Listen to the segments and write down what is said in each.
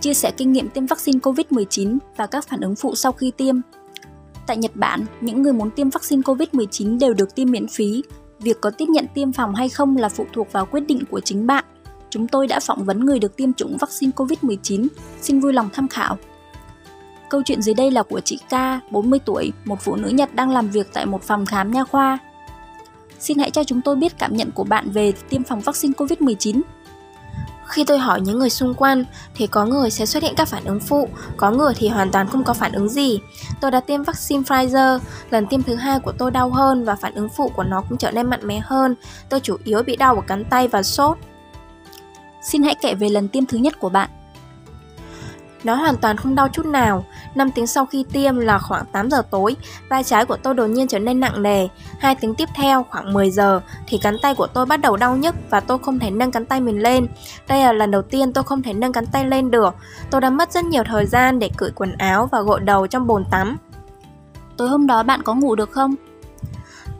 chia sẻ kinh nghiệm tiêm vaccine COVID-19 và các phản ứng phụ sau khi tiêm. Tại Nhật Bản, những người muốn tiêm vaccine COVID-19 đều được tiêm miễn phí. Việc có tiếp nhận tiêm phòng hay không là phụ thuộc vào quyết định của chính bạn. Chúng tôi đã phỏng vấn người được tiêm chủng vaccine COVID-19, xin vui lòng tham khảo. Câu chuyện dưới đây là của chị K, 40 tuổi, một phụ nữ Nhật đang làm việc tại một phòng khám nha khoa. Xin hãy cho chúng tôi biết cảm nhận của bạn về tiêm phòng vaccine COVID-19. Khi tôi hỏi những người xung quanh thì có người sẽ xuất hiện các phản ứng phụ, có người thì hoàn toàn không có phản ứng gì. Tôi đã tiêm vaccine Pfizer, lần tiêm thứ hai của tôi đau hơn và phản ứng phụ của nó cũng trở nên mạnh mẽ hơn. Tôi chủ yếu bị đau ở cánh tay và sốt. Xin hãy kể về lần tiêm thứ nhất của bạn. Nó hoàn toàn không đau chút nào. 5 tiếng sau khi tiêm là khoảng 8 giờ tối, vai trái của tôi đột nhiên trở nên nặng nề. Hai tiếng tiếp theo khoảng 10 giờ thì cánh tay của tôi bắt đầu đau nhức và tôi không thể nâng cánh tay mình lên. Đây là lần đầu tiên tôi không thể nâng cánh tay lên được. Tôi đã mất rất nhiều thời gian để cởi quần áo và gội đầu trong bồn tắm. Tối hôm đó bạn có ngủ được không?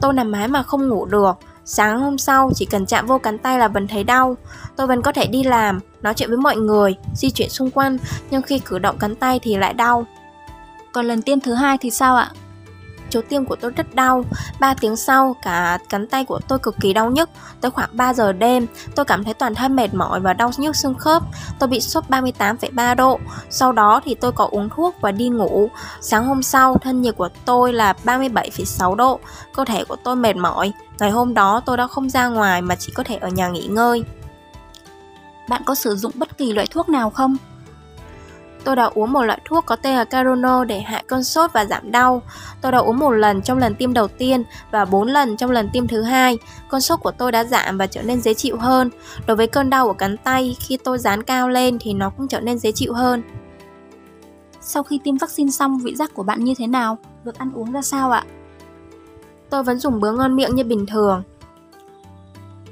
Tôi nằm mái mà không ngủ được. Sáng hôm sau chỉ cần chạm vô cánh tay là vẫn thấy đau. Tôi vẫn có thể đi làm, nói chuyện với mọi người, di chuyển xung quanh, nhưng khi cử động cánh tay thì lại đau. Còn lần tiêm thứ hai thì sao ạ? Chỗ tiêm của tôi rất đau 3 tiếng sau cả cánh tay của tôi cực kỳ đau nhức. Tới khoảng 3 giờ đêm tôi cảm thấy toàn thân mệt mỏi và đau nhức xương khớp. Tôi bị sốt 38,3 độ. Sau đó thì tôi có uống thuốc và đi ngủ. Sáng hôm sau thân nhiệt của tôi là 37,6 độ. Cơ thể của tôi mệt mỏi. Ngày hôm đó tôi đã không ra ngoài mà chỉ có thể ở nhà nghỉ ngơi. Bạn có sử dụng bất kỳ loại thuốc nào không? Tôi đã uống một loại thuốc có tên là Carono để hạ cơn sốt và giảm đau. Tôi đã uống một lần trong lần tiêm đầu tiên và 4 lần trong lần tiêm thứ hai. Cơn sốt của tôi đã giảm và trở nên dễ chịu hơn. Đối với cơn đau ở cánh tay, khi tôi dán cao lên thì nó cũng trở nên dễ chịu hơn. Sau khi tiêm vaccine xong, vị giác của bạn như thế nào? Việc ăn uống ra sao ạ? Tôi vẫn dùng bữa ngon miệng như bình thường.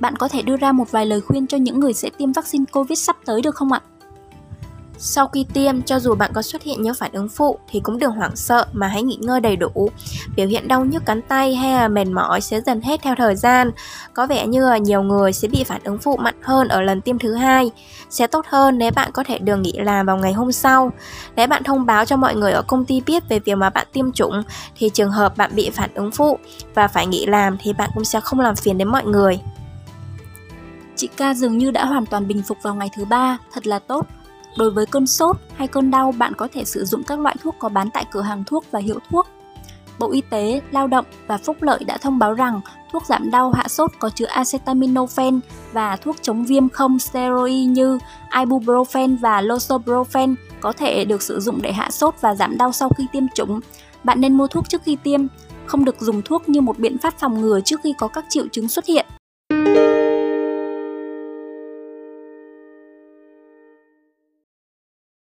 Bạn có thể đưa ra một vài lời khuyên cho những người sẽ tiêm vaccine COVID sắp tới được không ạ? Sau khi tiêm, cho dù bạn có xuất hiện những phản ứng phụ thì cũng đừng hoảng sợ mà hãy nghỉ ngơi đầy đủ. Biểu hiện đau nhức cánh tay hay là mệt mỏi sẽ dần hết theo thời gian. Có vẻ như là nhiều người sẽ bị phản ứng phụ mạnh hơn ở lần tiêm thứ hai. Sẽ tốt hơn nếu bạn có thể được nghỉ làm vào ngày hôm sau. Nếu bạn thông báo cho mọi người ở công ty biết về việc mà bạn tiêm chủng thì trường hợp bạn bị phản ứng phụ và phải nghỉ làm thì bạn cũng sẽ không làm phiền đến mọi người. Chị ca dường như đã hoàn toàn bình phục vào ngày thứ ba, thật là tốt. Đối với cơn sốt hay cơn đau, bạn có thể sử dụng các loại thuốc có bán tại cửa hàng thuốc và hiệu thuốc. Bộ Y tế, Lao động và Phúc lợi đã thông báo rằng thuốc giảm đau hạ sốt có chứa acetaminophen và thuốc chống viêm không steroid như ibuprofen và losobrofen có thể được sử dụng để hạ sốt và giảm đau sau khi tiêm chủng. Bạn nên mua thuốc trước khi tiêm, không được dùng thuốc như một biện pháp phòng ngừa trước khi có các triệu chứng xuất hiện.